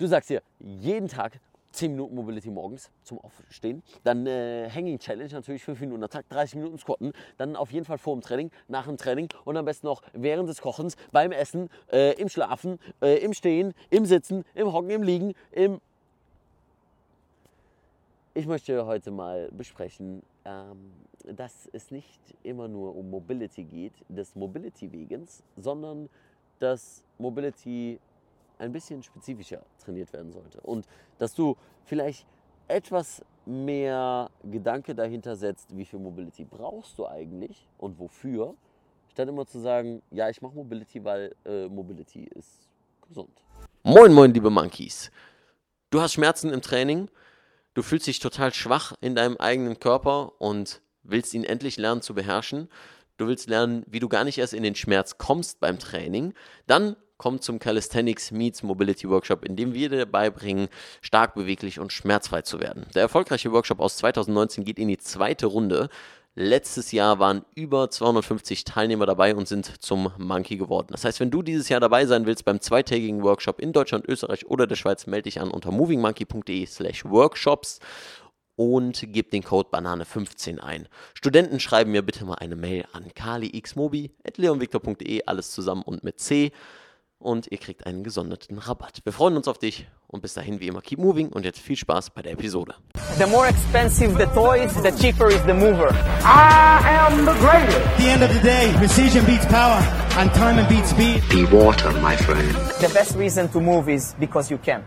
du sagst dir jeden Tag 10 Minuten Mobility morgens zum Aufstehen. Dann äh, Hanging Challenge, natürlich 5 Minuten am Tag, 30 Minuten Squatten. Dann auf jeden Fall vor dem Training, nach dem Training und am besten noch während des Kochens, beim Essen, äh, im Schlafen, äh, im Stehen, im Sitzen, im Hocken, im Liegen, im. Ich möchte heute mal besprechen, ähm, dass es nicht immer nur um Mobility geht, des Mobility-Wegens, sondern dass Mobility ein bisschen spezifischer trainiert werden sollte. Und dass du vielleicht etwas mehr Gedanke dahinter setzt, wie viel Mobility brauchst du eigentlich und wofür, statt immer zu sagen, ja, ich mache Mobility, weil äh, Mobility ist gesund. Moin, moin, liebe Monkeys. Du hast Schmerzen im Training, du fühlst dich total schwach in deinem eigenen Körper und willst ihn endlich lernen zu beherrschen. Du willst lernen, wie du gar nicht erst in den Schmerz kommst beim Training. Dann komm zum Calisthenics Meets Mobility Workshop, in dem wir dir beibringen, stark beweglich und schmerzfrei zu werden. Der erfolgreiche Workshop aus 2019 geht in die zweite Runde. Letztes Jahr waren über 250 Teilnehmer dabei und sind zum Monkey geworden. Das heißt, wenn du dieses Jahr dabei sein willst beim zweitägigen Workshop in Deutschland, Österreich oder der Schweiz, melde dich an unter movingmonkey.de/slash workshops und gib den Code Banane15 ein. Studenten schreiben mir bitte mal eine Mail an kalixmobi.leonvictor.de, alles zusammen und mit C und ihr kriegt einen gesonderten Rabatt. Wir freuen uns auf dich und bis dahin wie immer keep moving und jetzt viel Spaß bei der Episode. The more expensive the toys, the cheaper is the mover. I am the greatest. At the end of the day, precision beats power and time beats speed. Be water, my friend. The best reason to move is because you can.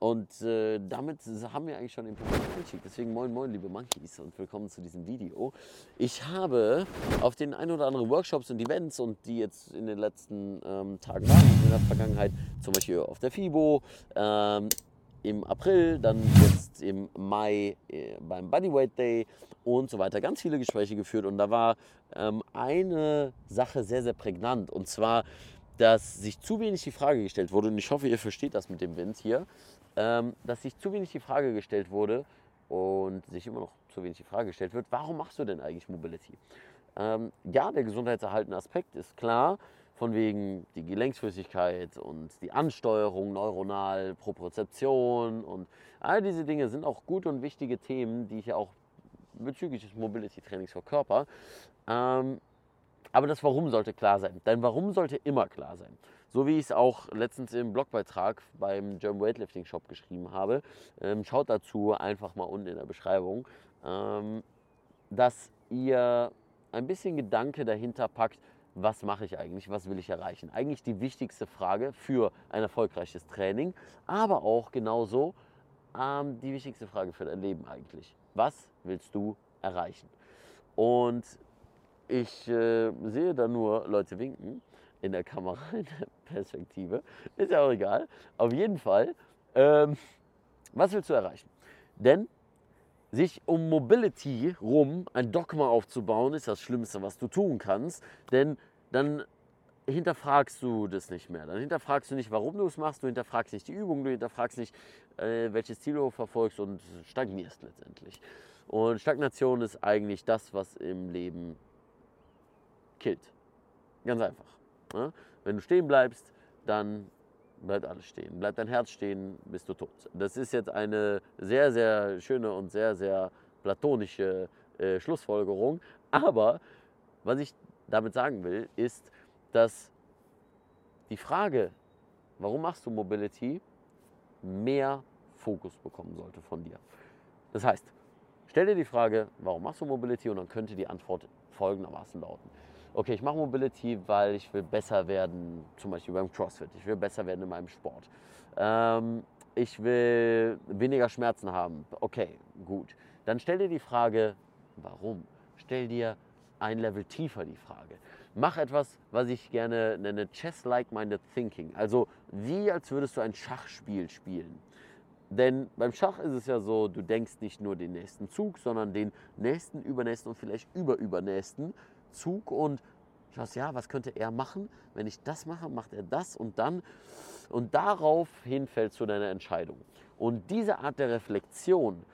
Und äh, damit haben wir eigentlich schon den Punkt Einstieg. Deswegen moin moin liebe Monkeys und willkommen zu diesem Video. Ich habe auf den ein oder anderen Workshops und Events und die jetzt in den letzten ähm, Tagen waren, in der Vergangenheit, zum Beispiel auf der FIBO, ähm, im April, dann jetzt im Mai äh, beim Bodyweight Day und so weiter, ganz viele Gespräche geführt und da war ähm, eine Sache sehr, sehr prägnant und zwar, dass sich zu wenig die Frage gestellt wurde und ich hoffe, ihr versteht das mit dem Wind hier, ähm, dass sich zu wenig die Frage gestellt wurde und sich immer noch zu wenig die Frage gestellt wird, warum machst du denn eigentlich Mobility? Ähm, ja, der gesundheitserhaltende Aspekt ist klar, von wegen die Gelenksflüssigkeit und die Ansteuerung neuronal, Propriozeption und all diese Dinge sind auch gute und wichtige Themen, die ich ja auch bezüglich des Mobility-Trainings verkörper. Ähm, aber das Warum sollte klar sein. Dein Warum sollte immer klar sein. So wie ich es auch letztens im Blogbeitrag beim German Weightlifting Shop geschrieben habe. Ähm, schaut dazu einfach mal unten in der Beschreibung, ähm, dass ihr ein bisschen Gedanke dahinter packt, was mache ich eigentlich, was will ich erreichen. Eigentlich die wichtigste Frage für ein erfolgreiches Training, aber auch genauso ähm, die wichtigste Frage für dein Leben eigentlich. Was willst du erreichen? Und ich äh, sehe da nur Leute winken in der Kamera, in der Perspektive. Ist ja auch egal. Auf jeden Fall, ähm, was willst du erreichen? Denn sich um Mobility rum ein Dogma aufzubauen, ist das Schlimmste, was du tun kannst. Denn dann hinterfragst du das nicht mehr. Dann hinterfragst du nicht, warum du es machst, du hinterfragst nicht die Übung, du hinterfragst nicht, äh, welches Ziel du verfolgst und stagnierst letztendlich. Und Stagnation ist eigentlich das, was im Leben killt. Ganz einfach. Ne? Wenn du stehen bleibst, dann bleibt alles stehen. Bleibt dein Herz stehen, bist du tot. Das ist jetzt eine sehr, sehr schöne und sehr, sehr platonische äh, Schlussfolgerung. Aber was ich damit sagen will, ist, dass die Frage, warum machst du Mobility, mehr Fokus bekommen sollte von dir. Das heißt, stell dir die Frage, warum machst du Mobility und dann könnte die Antwort folgendermaßen lauten okay, ich mache Mobility, weil ich will besser werden, zum Beispiel beim CrossFit. Ich will besser werden in meinem Sport. Ähm, ich will weniger Schmerzen haben. Okay, gut. Dann stell dir die Frage, warum? Stell dir ein Level tiefer die Frage. Mach etwas, was ich gerne nenne Chess-like-minded thinking. Also wie als würdest du ein Schachspiel spielen. Denn beim Schach ist es ja so, du denkst nicht nur den nächsten Zug, sondern den nächsten, übernächsten und vielleicht überübernächsten Zug und schaust, ja, was könnte er machen? Wenn ich das mache, macht er das und dann. Und daraufhin fällst du deine Entscheidung. Und diese Art der Reflexion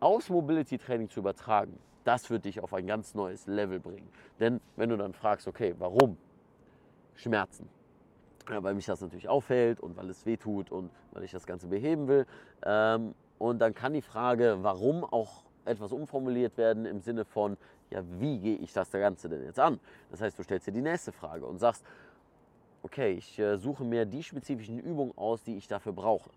aus Mobility Training zu übertragen, das wird dich auf ein ganz neues Level bringen. Denn wenn du dann fragst, okay, warum? Schmerzen. ja, weil mich das natürlich auffällt und weil es weh tut und weil ich das Ganze beheben will. Ähm, und dann kann die Frage, warum auch etwas umformuliert werden im Sinne von, ja, wie gehe ich das Ganze denn jetzt an? Das heißt, du stellst dir die nächste Frage und sagst, okay, ich äh, suche mir die spezifischen Übungen aus, die ich dafür brauche.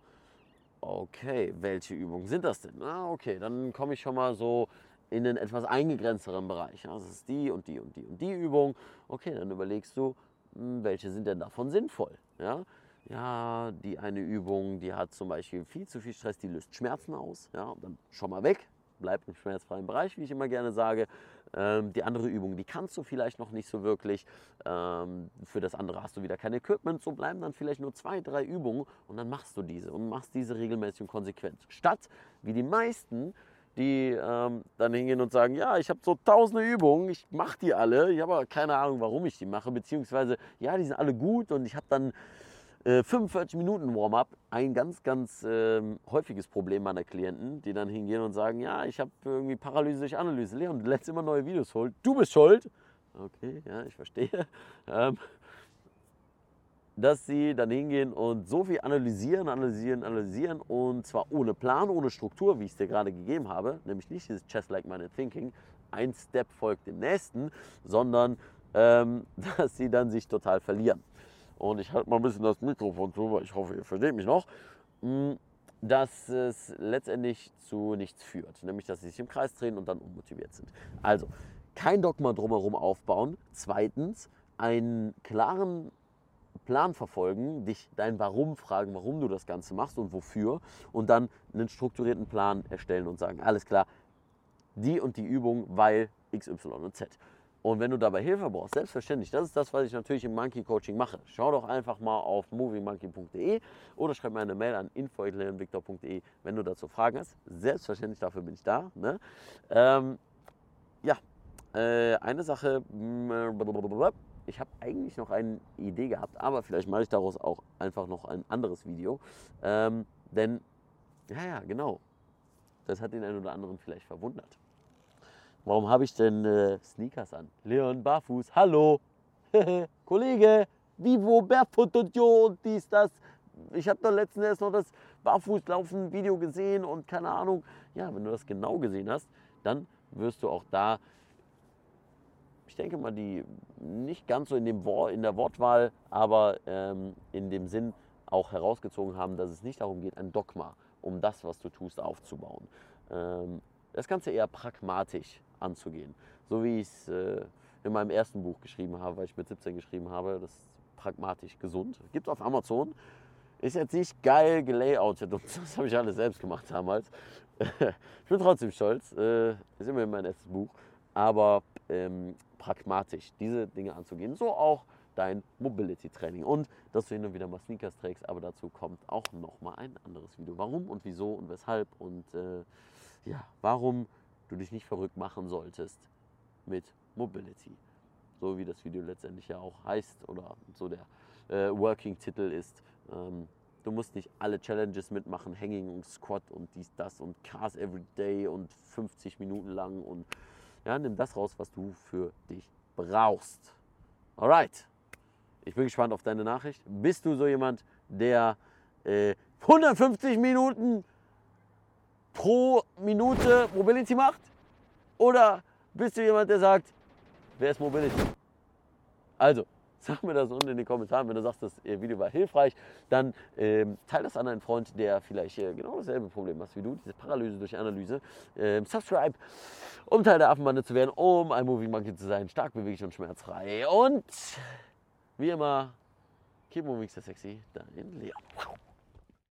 Okay, welche Übungen sind das denn? Ah, okay, dann komme ich schon mal so in einen etwas eingegrenzteren Bereich. Ja, das ist die und die und die und die Übung. Okay, dann überlegst du, hm, welche sind denn davon sinnvoll? Ja, ja, die eine Übung, die hat zum Beispiel viel zu viel Stress, die löst Schmerzen aus. Ja, dann schon mal weg, bleibt im schmerzfreien Bereich, wie ich immer gerne sage. Ähm, die andere Übung, die kannst du vielleicht noch nicht so wirklich. Ähm, für das andere hast du wieder kein Equipment. So bleiben dann vielleicht nur zwei, drei Übungen und dann machst du diese und machst diese regelmäßig und konsequent. Statt wie die meisten, die ähm, dann hingehen und sagen, ja, ich habe so tausende Übungen, ich mache die alle, ich habe aber keine Ahnung, warum ich die mache, beziehungsweise, ja, die sind alle gut und ich habe dann äh, 45 Minuten Warm-up. Ein ganz, ganz äh, häufiges Problem meiner Klienten, die dann hingehen und sagen, ja, ich habe irgendwie Paralyse durch Analyse. Leon, du lädst immer neue Videos holt. Du bist schuld. Okay, ja, ich verstehe. Ähm, dass sie dann hingehen und so viel analysieren, analysieren, analysieren und zwar ohne Plan, ohne Struktur, wie ich es dir gerade gegeben habe, nämlich nicht dieses Chess Like Minded Thinking, ein Step folgt dem nächsten, sondern ähm, dass sie dann sich total verlieren. Und ich halte mal ein bisschen das Mikrofon zu, weil ich hoffe, ihr versteht mich noch, mm, dass es letztendlich zu nichts führt, nämlich dass sie sich im Kreis drehen und dann unmotiviert sind. Also kein Dogma drumherum aufbauen. Zweitens, einen klaren Plan verfolgen, dich dein Warum fragen, warum du das Ganze machst und wofür und dann einen strukturierten Plan erstellen und sagen, alles klar, die und die Übung, weil X, Y und Z. Und wenn du dabei Hilfe brauchst, selbstverständlich, das ist das, was ich natürlich im Monkey Coaching mache. Schau doch einfach mal auf movingmonkey.de oder schreib mir eine Mail an info.leonvictor.de, wenn du dazu Fragen hast. Selbstverständlich, dafür bin ich da. Ne? Ähm, ja, äh, eine Sache, ich habe eigentlich noch eine Idee gehabt, aber vielleicht mache ich daraus auch einfach noch ein anderes Video. Ähm, denn, ja, ja, genau, das hat den einen oder anderen vielleicht verwundert. Warum habe ich denn äh, Sneakers an? Leon barfuß, hallo, Kollege, Vivo, Barefoot und Jo und dies, das. Ich habe doch letztens erst noch das Barfußlaufen-Video gesehen und keine Ahnung. Ja, wenn du das genau gesehen hast, dann wirst du auch da ich denke mal, die nicht ganz so in, dem Wort, in der Wortwahl, aber ähm, in dem Sinn auch herausgezogen haben, dass es nicht darum geht, ein Dogma, um das, was du tust, aufzubauen. Ähm, das Ganze eher pragmatisch anzugehen. So wie ich es äh, in meinem ersten Buch geschrieben habe, weil ich mit 17 geschrieben habe, das ist pragmatisch gesund. Gibt es auf Amazon. Ist jetzt nicht geil gelayoutet und das habe ich alles selbst gemacht damals. ich bin trotzdem stolz. Äh, ist immerhin mein erstes Buch. Aber ähm, pragmatisch diese Dinge anzugehen. So auch dein Mobility Training und dass du hin und wieder mal Sneakers trägst, aber dazu kommt auch noch mal ein anderes Video. Warum und wieso und weshalb und äh, ja, warum du dich nicht verrückt machen solltest mit Mobility. So wie das Video letztendlich ja auch heißt oder so der äh, Working-Titel ist. Ähm, du musst nicht alle Challenges mitmachen, Hanging und Squat und dies, das und Cars every day und 50 Minuten lang und ja, nimm das raus, was du für dich brauchst. Alright. Ich bin gespannt auf deine Nachricht. Bist du so jemand, der äh, 150 Minuten pro Minute Mobility macht? Oder bist du jemand, der sagt, wer ist Mobility? Also, Sag mir das unten in den Kommentaren, wenn du sagst, das Video war hilfreich, dann ähm, teile das an einen Freund, der vielleicht äh, genau dasselbe Problem hat wie du, diese Paralyse durch Analyse. Ähm, subscribe, um Teil der Affenbande zu werden, um ein Moving Monkey zu sein, stark beweglich und schmerzfrei. Und wie immer, keep moving so sexy, dein Leon.